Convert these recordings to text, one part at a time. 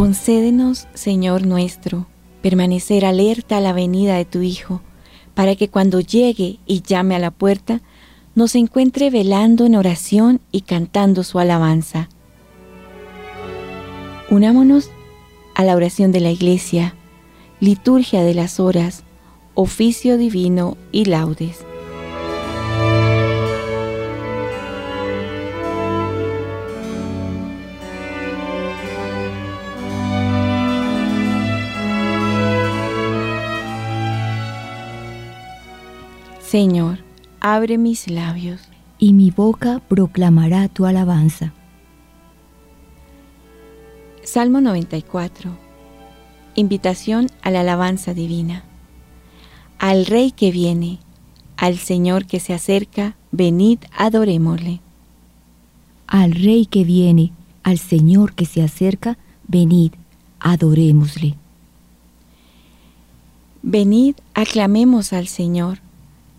Concédenos, Señor nuestro, permanecer alerta a la venida de tu Hijo, para que cuando llegue y llame a la puerta, nos encuentre velando en oración y cantando su alabanza. Unámonos a la oración de la Iglesia, liturgia de las horas, oficio divino y laudes. Señor, abre mis labios. Y mi boca proclamará tu alabanza. Salmo 94. Invitación a la alabanza divina. Al Rey que viene, al Señor que se acerca, venid, adorémosle. Al Rey que viene, al Señor que se acerca, venid, adorémosle. Venid, aclamemos al Señor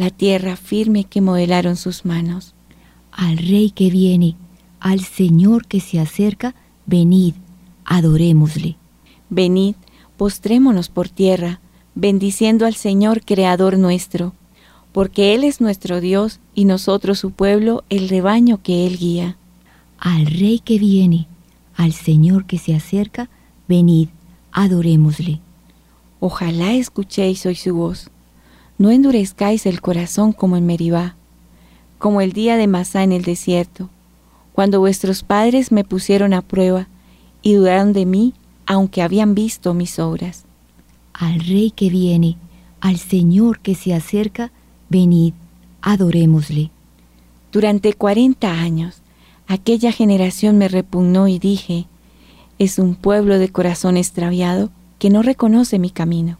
la tierra firme que modelaron sus manos. Al Rey que viene, al Señor que se acerca, venid, adorémosle. Venid, postrémonos por tierra, bendiciendo al Señor Creador nuestro, porque Él es nuestro Dios y nosotros su pueblo, el rebaño que Él guía. Al Rey que viene, al Señor que se acerca, venid, adorémosle. Ojalá escuchéis hoy su voz no endurezcáis el corazón como en Meribá, como el día de Masá en el desierto, cuando vuestros padres me pusieron a prueba y dudaron de mí, aunque habían visto mis obras. Al Rey que viene, al Señor que se acerca, venid, adorémosle. Durante cuarenta años, aquella generación me repugnó y dije, es un pueblo de corazón extraviado que no reconoce mi camino.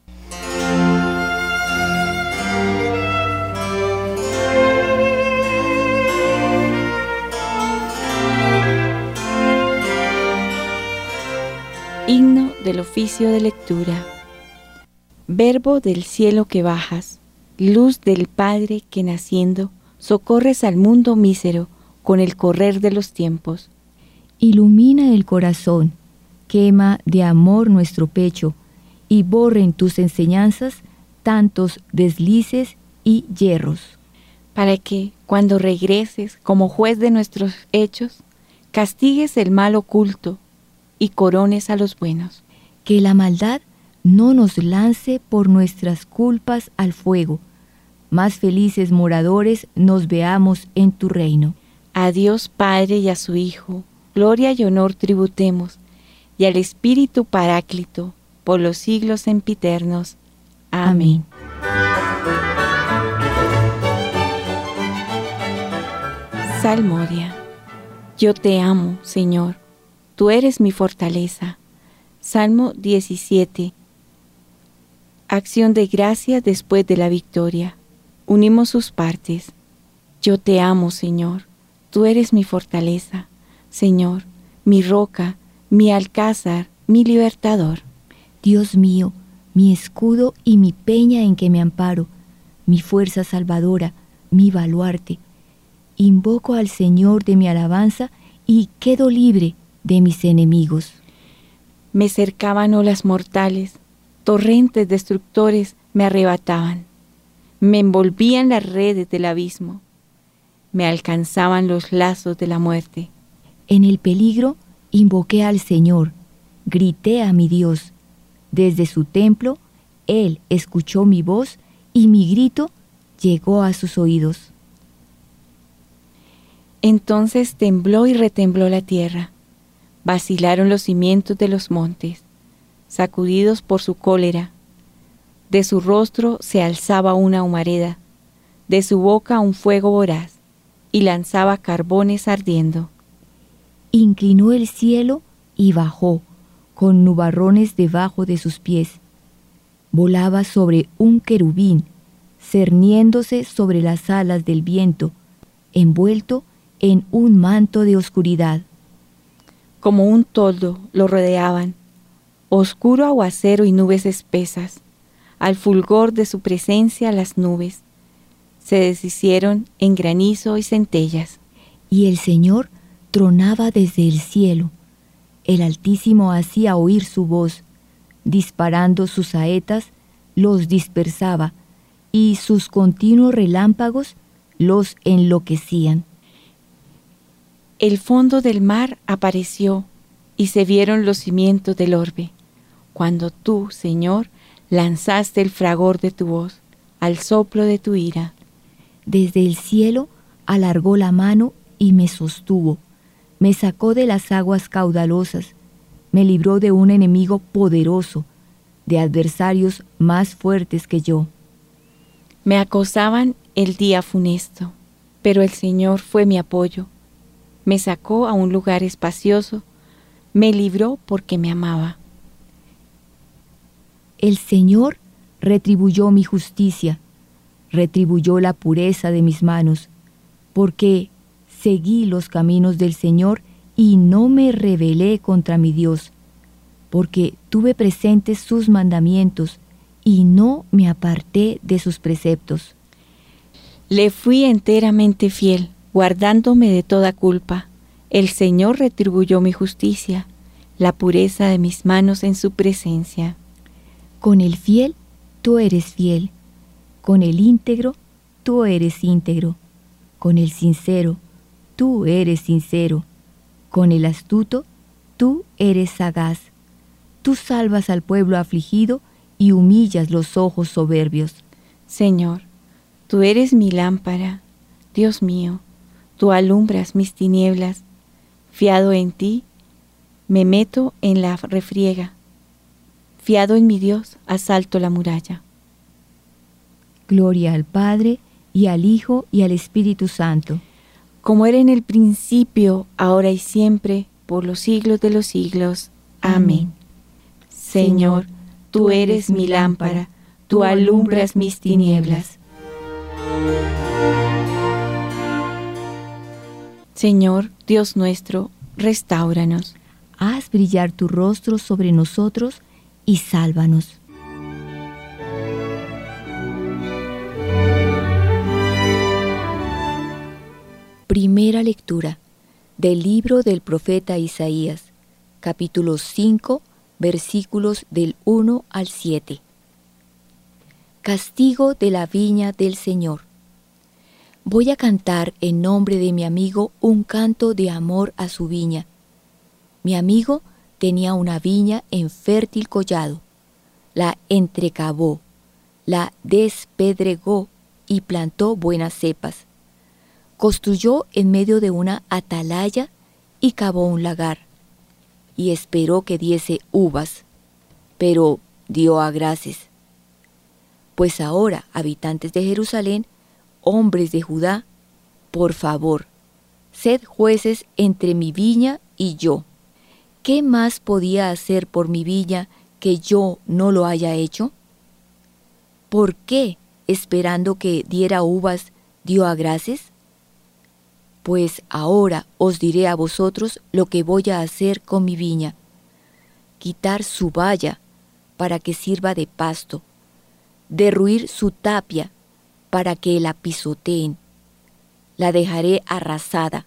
Del oficio de lectura. Verbo del cielo que bajas, luz del Padre que naciendo, socorres al mundo mísero con el correr de los tiempos. Ilumina el corazón, quema de amor nuestro pecho, y borren tus enseñanzas tantos deslices y hierros. Para que, cuando regreses como juez de nuestros hechos, castigues el mal oculto y corones a los buenos. Que la maldad no nos lance por nuestras culpas al fuego. Más felices moradores nos veamos en tu reino. A Dios Padre y a su Hijo, gloria y honor tributemos, y al Espíritu Paráclito, por los siglos sempiternos. Amén. Salmodia. Yo te amo, Señor Tú eres mi fortaleza. Salmo 17. Acción de gracia después de la victoria. Unimos sus partes. Yo te amo, Señor. Tú eres mi fortaleza. Señor, mi roca, mi alcázar, mi libertador. Dios mío, mi escudo y mi peña en que me amparo, mi fuerza salvadora, mi baluarte. Invoco al Señor de mi alabanza y quedo libre de mis enemigos. Me cercaban olas mortales, torrentes destructores me arrebataban, me envolvían las redes del abismo, me alcanzaban los lazos de la muerte. En el peligro invoqué al Señor, grité a mi Dios, desde su templo Él escuchó mi voz y mi grito llegó a sus oídos. Entonces tembló y retembló la tierra, vacilaron los cimientos de los montes, sacudidos por su cólera. De su rostro se alzaba una humareda, de su boca un fuego voraz, y lanzaba carbones ardiendo. Inclinó el cielo y bajó, con nubarrones debajo de sus pies. Volaba sobre un querubín, cerniéndose sobre las alas del viento, envuelto en un manto de oscuridad. Como un toldo lo rodeaban, oscuro aguacero y nubes espesas. Al fulgor de su presencia las nubes se deshicieron en granizo y centellas. Y el Señor tronaba desde el cielo. El Altísimo hacía oír su voz, disparando sus saetas, los dispersaba, y sus continuos relámpagos los enloquecían. El fondo del mar apareció y se vieron los cimientos del orbe, cuando tú, Señor, lanzaste el fragor de tu voz, al soplo de tu ira. Desde el cielo alargó la mano y me sostuvo, me sacó de las aguas caudalosas, me libró de un enemigo poderoso, de adversarios más fuertes que yo. Me acosaban el día funesto, pero el Señor fue mi apoyo. Me sacó a un lugar espacioso, me libró porque me amaba. El Señor retribuyó mi justicia, retribuyó la pureza de mis manos, porque seguí los caminos del Señor y no me rebelé contra mi Dios, porque tuve presentes sus mandamientos y no me aparté de sus preceptos. Le fui enteramente fiel, guardándome de toda culpa. El Señor retribuyó mi justicia, la pureza de mis manos en su presencia. Con el fiel, tú eres fiel con el íntegro, tú eres íntegro. Con el sincero, tú eres sincero. Con el astuto, tú eres sagaz. Tú salvas al pueblo afligido y humillas los ojos soberbios. Señor, tú eres mi lámpara, Dios mío, tú alumbras mis tinieblas. Fiado en ti, me meto en la refriega. Fiado en mi Dios, asalto la muralla. Gloria al Padre, y al Hijo, y al Espíritu Santo. Como era en el principio, ahora y siempre, por los siglos de los siglos. Amén. Señor, tú eres mi lámpara, tú alumbras mis tinieblas. Señor, Dios nuestro, restauranos. Haz brillar tu rostro sobre nosotros y sálvanos. Primera lectura del libro del profeta Isaías, capítulo 5, versículos del 1 al 7. Castigo de la viña del Señor. Voy a cantar en nombre de mi amigo un canto de amor a su viña. Mi amigo tenía una viña en fértil collado. La entrecavó, la despedregó y plantó buenas cepas construyó en medio de una atalaya y cavó un lagar, y esperó que diese uvas, pero dio a graces. Pues ahora, habitantes de Jerusalén, hombres de Judá, por favor, sed jueces entre mi viña y yo. ¿Qué más podía hacer por mi viña que yo no lo haya hecho? ¿Por qué, esperando que diera uvas, dio a graces? Pues ahora os diré a vosotros lo que voy a hacer con mi viña. Quitar su valla para que sirva de pasto, derruir su tapia para que la pisoteen. La dejaré arrasada,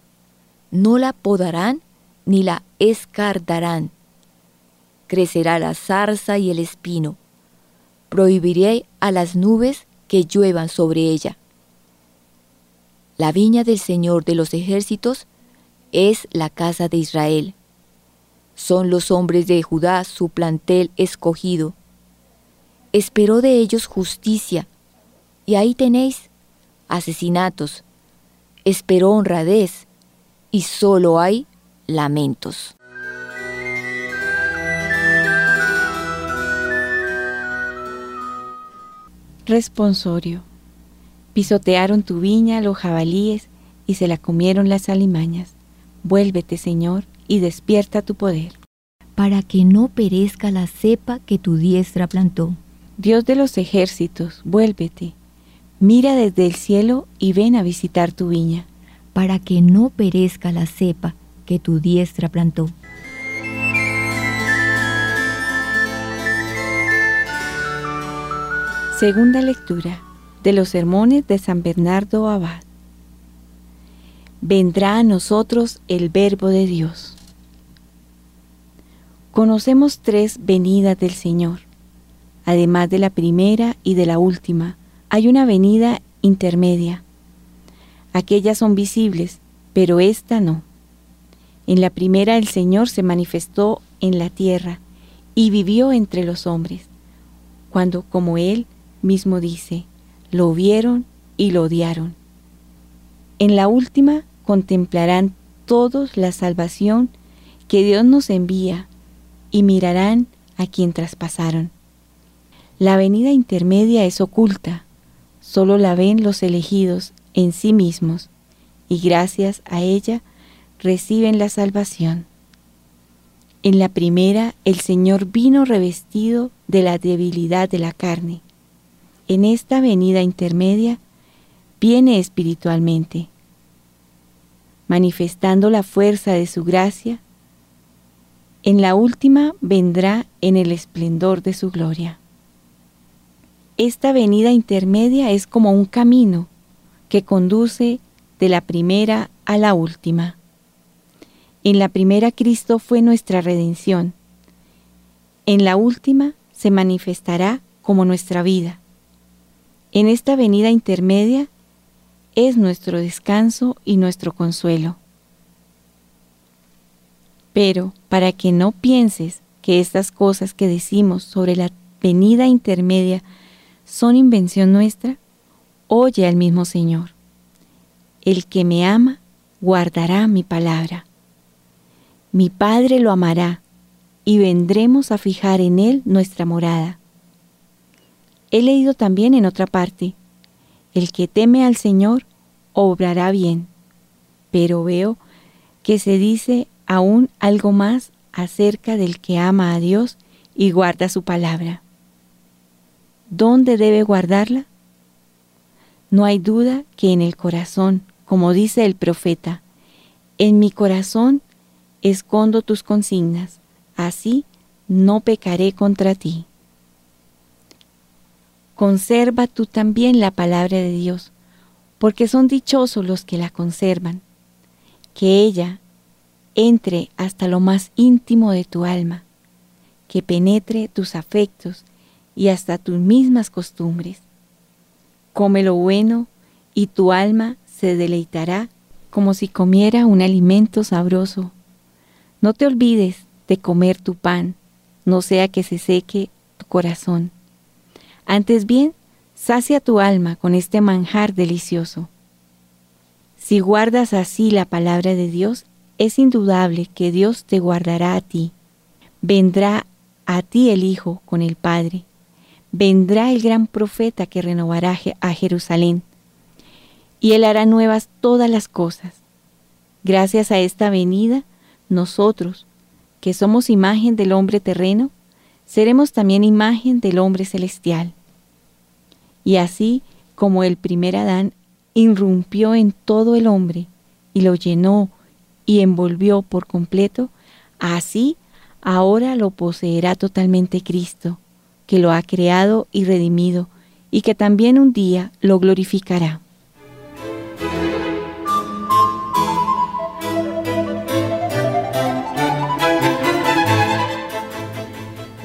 no la podarán ni la escardarán. Crecerá la zarza y el espino. Prohibiré a las nubes que lluevan sobre ella la viña del Señor de los ejércitos es la casa de Israel. Son los hombres de Judá su plantel escogido. esperó de ellos justicia. Y ahí tenéis asesinatos, esperó honradez, y solo hay lamentos. Responsorio. Pisotearon tu viña los jabalíes y se la comieron las alimañas. Vuélvete, Señor, y despierta tu poder. Para que no perezca la cepa que tu diestra plantó. Dios de los ejércitos, vuélvete. Mira desde el cielo y ven a visitar tu viña. Para que no perezca la cepa que tu diestra plantó. Segunda lectura de los sermones de San Bernardo Abad. Vendrá a nosotros el verbo de Dios. Conocemos tres venidas del Señor. Además de la primera y de la última, hay una venida intermedia. Aquellas son visibles, pero esta no. En la primera el Señor se manifestó en la tierra y vivió entre los hombres, cuando como Él mismo dice, lo vieron y lo odiaron. En la última contemplarán todos la salvación que Dios nos envía y mirarán a quien traspasaron. La venida intermedia es oculta, solo la ven los elegidos en sí mismos y gracias a ella reciben la salvación. En la primera, el Señor vino revestido de la debilidad de la carne. En esta venida intermedia, viene espiritualmente, manifestando la fuerza de su gracia. En la última vendrá en el esplendor de su gloria. Esta venida intermedia es como un camino que conduce de la primera a la última. En la primera Cristo fue nuestra redención. En la última se manifestará como nuestra vida. En esta venida intermedia es nuestro descanso y nuestro consuelo. Pero para que no pienses que estas cosas que decimos sobre la venida intermedia son invención nuestra, oye al mismo Señor. El que me ama guardará mi palabra. Mi Padre lo amará y vendremos a fijar en él nuestra morada. He leído también en otra parte, el que teme al Señor obrará bien, pero veo que se dice aún algo más acerca del que ama a Dios y guarda su palabra. ¿Dónde debe guardarla? No hay duda que en el corazón, como dice el profeta, en mi corazón escondo tus consignas, así no pecaré contra ti. Conserva tú también la palabra de Dios, porque son dichosos los que la conservan. Que ella entre hasta lo más íntimo de tu alma, que penetre tus afectos y hasta tus mismas costumbres. Come lo bueno y tu alma se deleitará como si comiera un alimento sabroso no te olvides de comer tu pan, no sea que se seque tu corazón. Antes bien, sacia tu alma con este manjar delicioso. Si guardas así la palabra de Dios, es indudable que Dios te guardará a ti. Vendrá a ti el Hijo con el Padre. Vendrá el gran profeta que renovará a Jerusalén. Y él hará nuevas todas las cosas. Gracias a esta venida, nosotros, que somos imagen del hombre terreno, seremos también imagen del hombre celestial. Y así como el primer Adán irrumpió en todo el hombre y lo llenó y envolvió por completo, así ahora lo poseerá totalmente Cristo, que lo ha creado y redimido, y que también un día lo glorificará.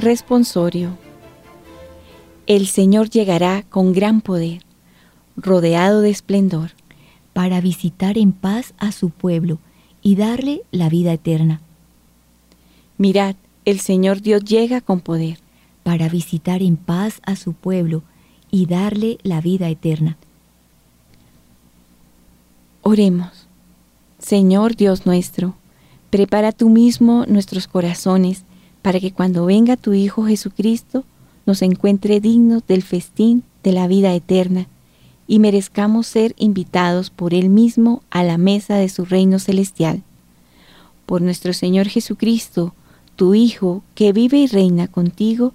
Responsorio. El Señor llegará con gran poder, rodeado de esplendor, para visitar en paz a su pueblo y darle la vida eterna. Mirad, el Señor Dios llega con poder. Para visitar en paz a su pueblo y darle la vida eterna. Oremos. Señor Dios nuestro, prepara tú mismo nuestros corazones para que cuando venga tu Hijo Jesucristo nos encuentre dignos del festín de la vida eterna y merezcamos ser invitados por Él mismo a la mesa de su reino celestial. Por nuestro Señor Jesucristo, tu Hijo, que vive y reina contigo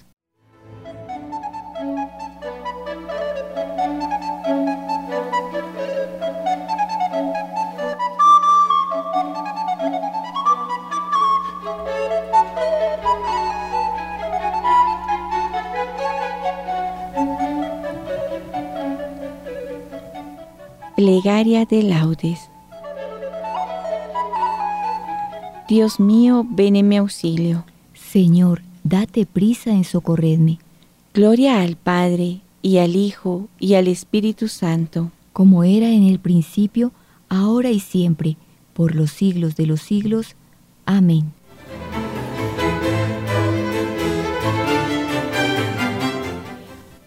Plegaria de laudes. Dios mío, ven en mi auxilio. Señor, date prisa en socorrerme. Gloria al Padre, y al Hijo, y al Espíritu Santo. Como era en el principio, ahora y siempre, por los siglos de los siglos. Amén.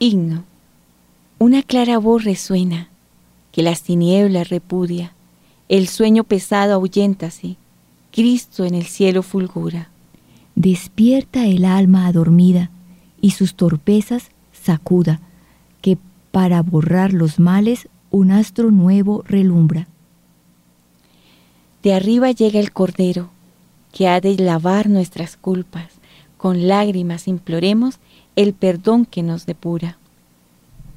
Himno. Una clara voz resuena que las tinieblas repudia, el sueño pesado ahuyéntase, Cristo en el cielo fulgura. Despierta el alma adormida y sus torpezas sacuda, que para borrar los males un astro nuevo relumbra. De arriba llega el Cordero, que ha de lavar nuestras culpas, con lágrimas imploremos el perdón que nos depura.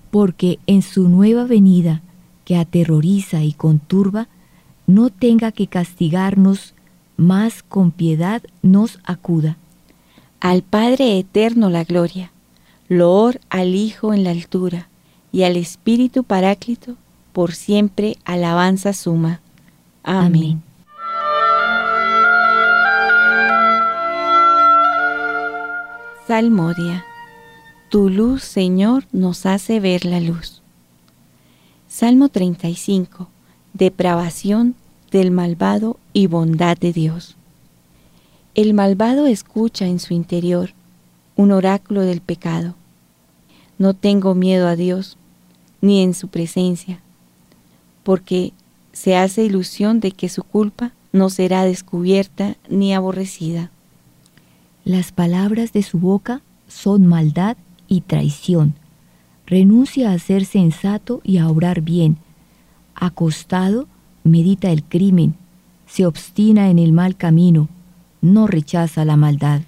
Porque en su nueva venida que aterroriza y conturba, no tenga que castigarnos, más con piedad nos acuda. Al Padre eterno la gloria, loor al Hijo en la altura, y al Espíritu Paráclito, por siempre alabanza suma. Amén. Salmodia. Tu luz, Señor, nos hace ver la luz. Salmo 35. Depravación del malvado y bondad de Dios. El malvado escucha en su interior un oráculo del pecado. No tengo miedo a Dios, ni en su presencia, porque se hace ilusión de que su culpa no será descubierta ni aborrecida. Las palabras de su boca son maldad y traición renuncia a ser sensato y a obrar bien. Acostado, medita el crimen, se obstina en el mal camino, no rechaza la maldad.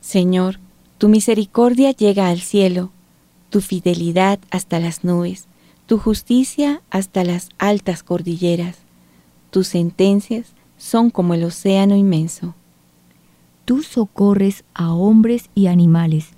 Señor, tu misericordia llega al cielo, tu fidelidad hasta las nubes, tu justicia hasta las altas cordilleras. Tus sentencias son como el océano inmenso. Tú socorres a hombres y animales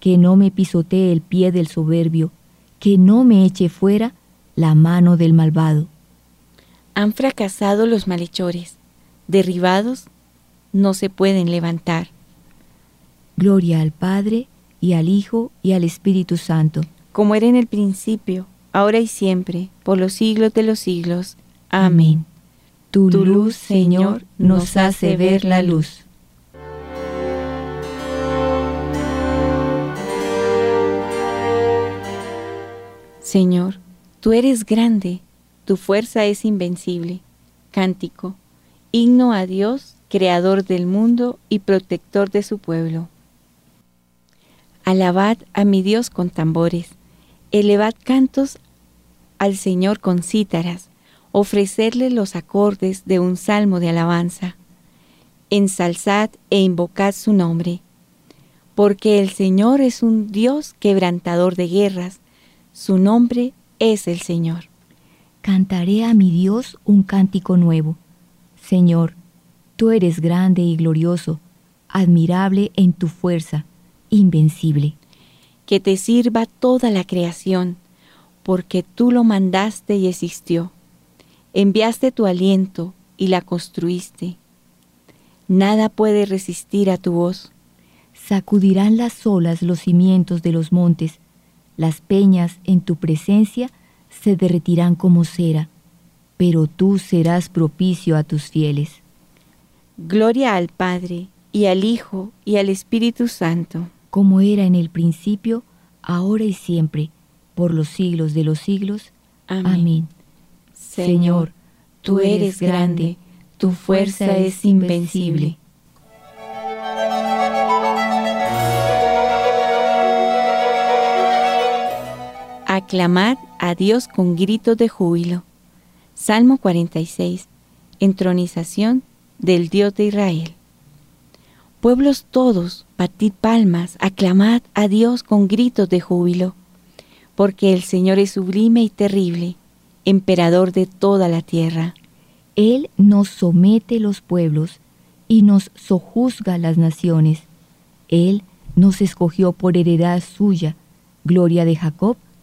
que no me pisotee el pie del soberbio, que no me eche fuera la mano del malvado. Han fracasado los malhechores, derribados no se pueden levantar. Gloria al Padre, y al Hijo, y al Espíritu Santo. Como era en el principio, ahora y siempre, por los siglos de los siglos. Amén. Tu, luz, Señor, nos hace ver la luz. Señor, tú eres grande, tu fuerza es invencible. Cántico, himno a Dios, creador del mundo y protector de su pueblo. Alabad a mi Dios con tambores, elevad cantos al Señor con cítaras, ofrecerle los acordes de un salmo de alabanza. Ensalzad e invocad su nombre, porque el Señor es un Dios quebrantador de guerras, su nombre es el Señor. cantaré a mi Dios un cántico nuevo. Señor, tú eres grande y glorioso, admirable en tu fuerza, invencible. Que te sirva toda la creación, porque tú lo mandaste y existió. Enviaste tu aliento y la construiste. Nada puede resistir a tu voz. Sacudirán las olas los cimientos de los montes, las peñas en tu presencia se derretirán como cera, pero tú serás propicio a tus fieles. Gloria al Padre, y al Hijo, y al Espíritu Santo. Como era en el principio, ahora y siempre, por los siglos de los siglos. Amén. Señor, tú eres grande, tu fuerza es invencible. Aclamad a Dios con gritos de júbilo. Salmo 46. Entronización del Dios de Israel. Pueblos todos, batid palmas, aclamad a Dios con gritos de júbilo, porque el Señor es sublime y terrible, emperador de toda la tierra. Él nos somete los pueblos y nos sojuzga las naciones. Él nos escogió por heredad suya, gloria de Jacob,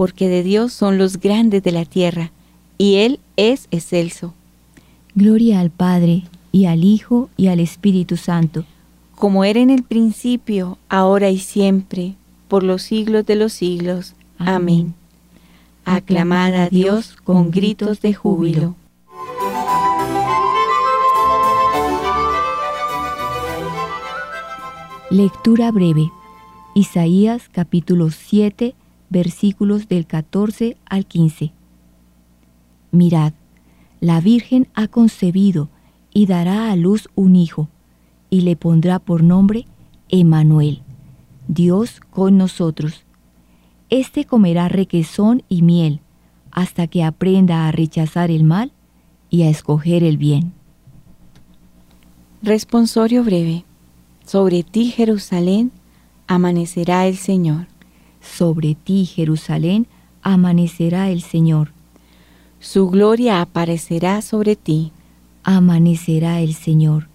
porque de Dios son los grandes de la tierra, y Él es excelso. Gloria al Padre, y al Hijo, y al Espíritu Santo. Como era en el principio, ahora y siempre, por los siglos de los siglos. Amén. Aclamad a Dios con gritos de júbilo. Lectura breve. Isaías capítulo 7, versículos del 14 al 15. Mirad, la Virgen ha concebido y dará a luz un hijo, y le pondrá por nombre Emanuel, Dios con nosotros. Este comerá requesón y miel, hasta que aprenda a rechazar el mal y a escoger el bien. Responsorio breve. Sobre ti, Jerusalén, amanecerá el Señor sobre ti, Jerusalén, amanecerá el Señor. Su gloria aparecerá sobre ti. Amanecerá el Señor.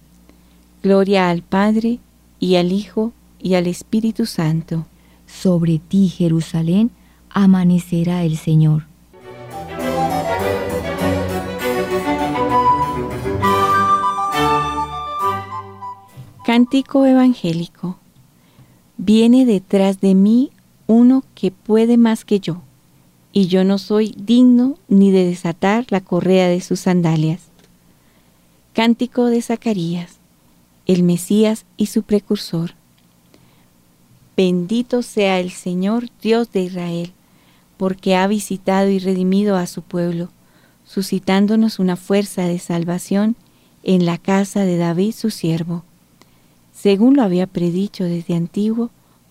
Gloria al Padre, y al Hijo, y al Espíritu Santo. Sobre ti, Jerusalén, amanecerá el Señor. Cántico evangélico. Viene detrás de mí uno que puede más que yo, y yo no soy digno ni de desatar la correa de sus sandalias. Cántico de Zacarías, el Mesías y su precursor. Bendito sea el Señor Dios de Israel, porque ha visitado y redimido a su pueblo, suscitándonos una fuerza de salvación en la casa de David su siervo, según lo había predicho desde antiguo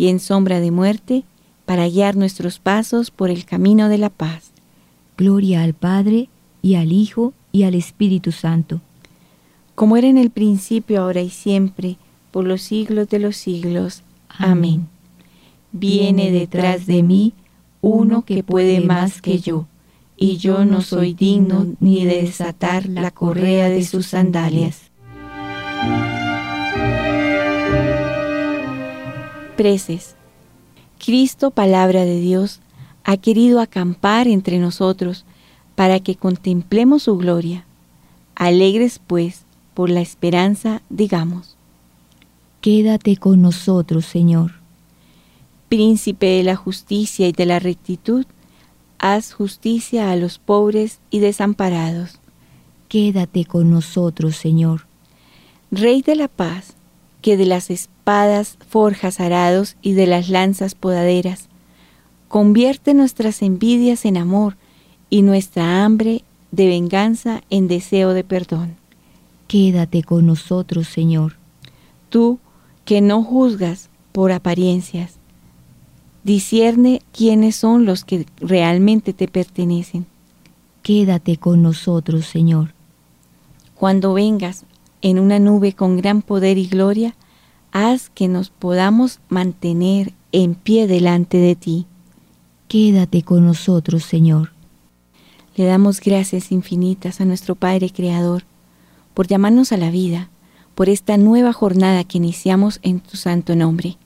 y en sombra de muerte, para guiar nuestros pasos por el camino de la paz. Gloria al Padre, y al Hijo, y al Espíritu Santo. Como era en el principio, ahora y siempre, por los siglos de los siglos. Amén. Viene detrás de mí uno que puede más que yo, y yo no soy digno ni de desatar la correa de sus sandalias. Preces. Cristo, palabra de Dios, ha querido acampar entre nosotros para que contemplemos su gloria. Alegres, pues, por la esperanza, digamos. Quédate con nosotros, Señor. Príncipe de la justicia y de la rectitud, haz justicia a los pobres y desamparados. Quédate con nosotros, Señor. Rey de la paz, que de las espadas forjas arados y de las lanzas podaderas, convierte nuestras envidias en amor y nuestra hambre de venganza en deseo de perdón. Quédate con nosotros, Señor. Tú, que no juzgas por apariencias, discierne quiénes son los que realmente te pertenecen. Quédate con nosotros, Señor. Cuando vengas en una nube con gran poder y gloria, haz que nos podamos mantener en pie delante de ti. Quédate con nosotros, Señor. Le damos gracias infinitas a nuestro Padre Creador por llamarnos a la vida, por esta nueva jornada que iniciamos en tu santo nombre.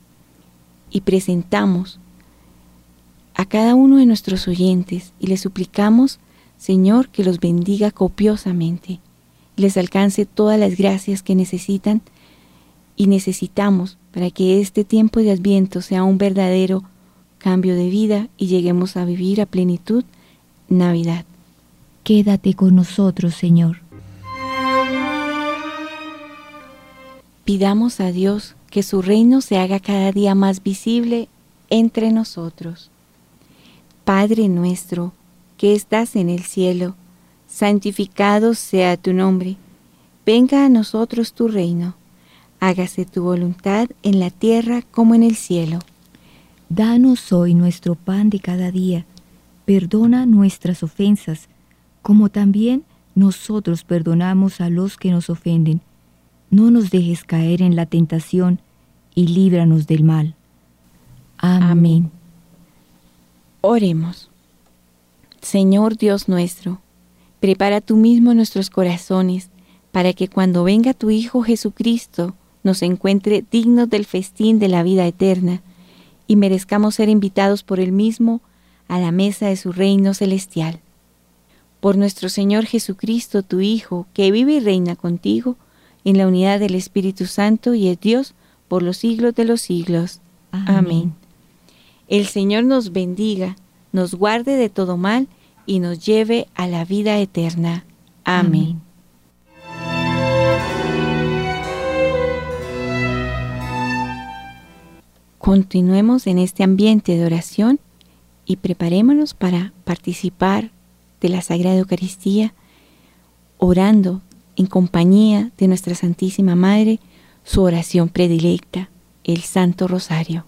Y presentamos a cada uno de nuestros oyentes y le suplicamos, Señor, que los bendiga copiosamente, les alcance todas las gracias que necesitan y necesitamos para que este tiempo de adviento sea un verdadero cambio de vida y lleguemos a vivir a plenitud Navidad. Quédate con nosotros, Señor. Pidamos a Dios que su reino se haga cada día más visible entre nosotros. Padre nuestro, que estás en el cielo, santificado sea tu nombre. Venga a nosotros tu reino. Hágase tu voluntad en la tierra como en el cielo. Danos hoy nuestro pan de cada día. Perdona nuestras ofensas, como también nosotros perdonamos a los que nos ofenden no nos dejes caer en la tentación y líbranos del mal. Amén. Oremos. Señor Dios nuestro, prepara tú mismo nuestros corazones para que cuando venga tu Hijo Jesucristo nos encuentre dignos del festín de la vida eterna y merezcamos ser invitados por él mismo a la mesa de su reino celestial. Por nuestro Señor Jesucristo, tu Hijo, que vive y reina contigo, en la unidad del Espíritu Santo y es Dios por los siglos de los siglos. Amén. El Señor nos bendiga, nos guarde de todo mal y nos lleve a la vida eterna. Amén. Continuemos en este ambiente de oración y preparémonos para participar de la Sagrada Eucaristía, orando en compañía de nuestra Santísima Madre, su oración predilecta, el Santo Rosario.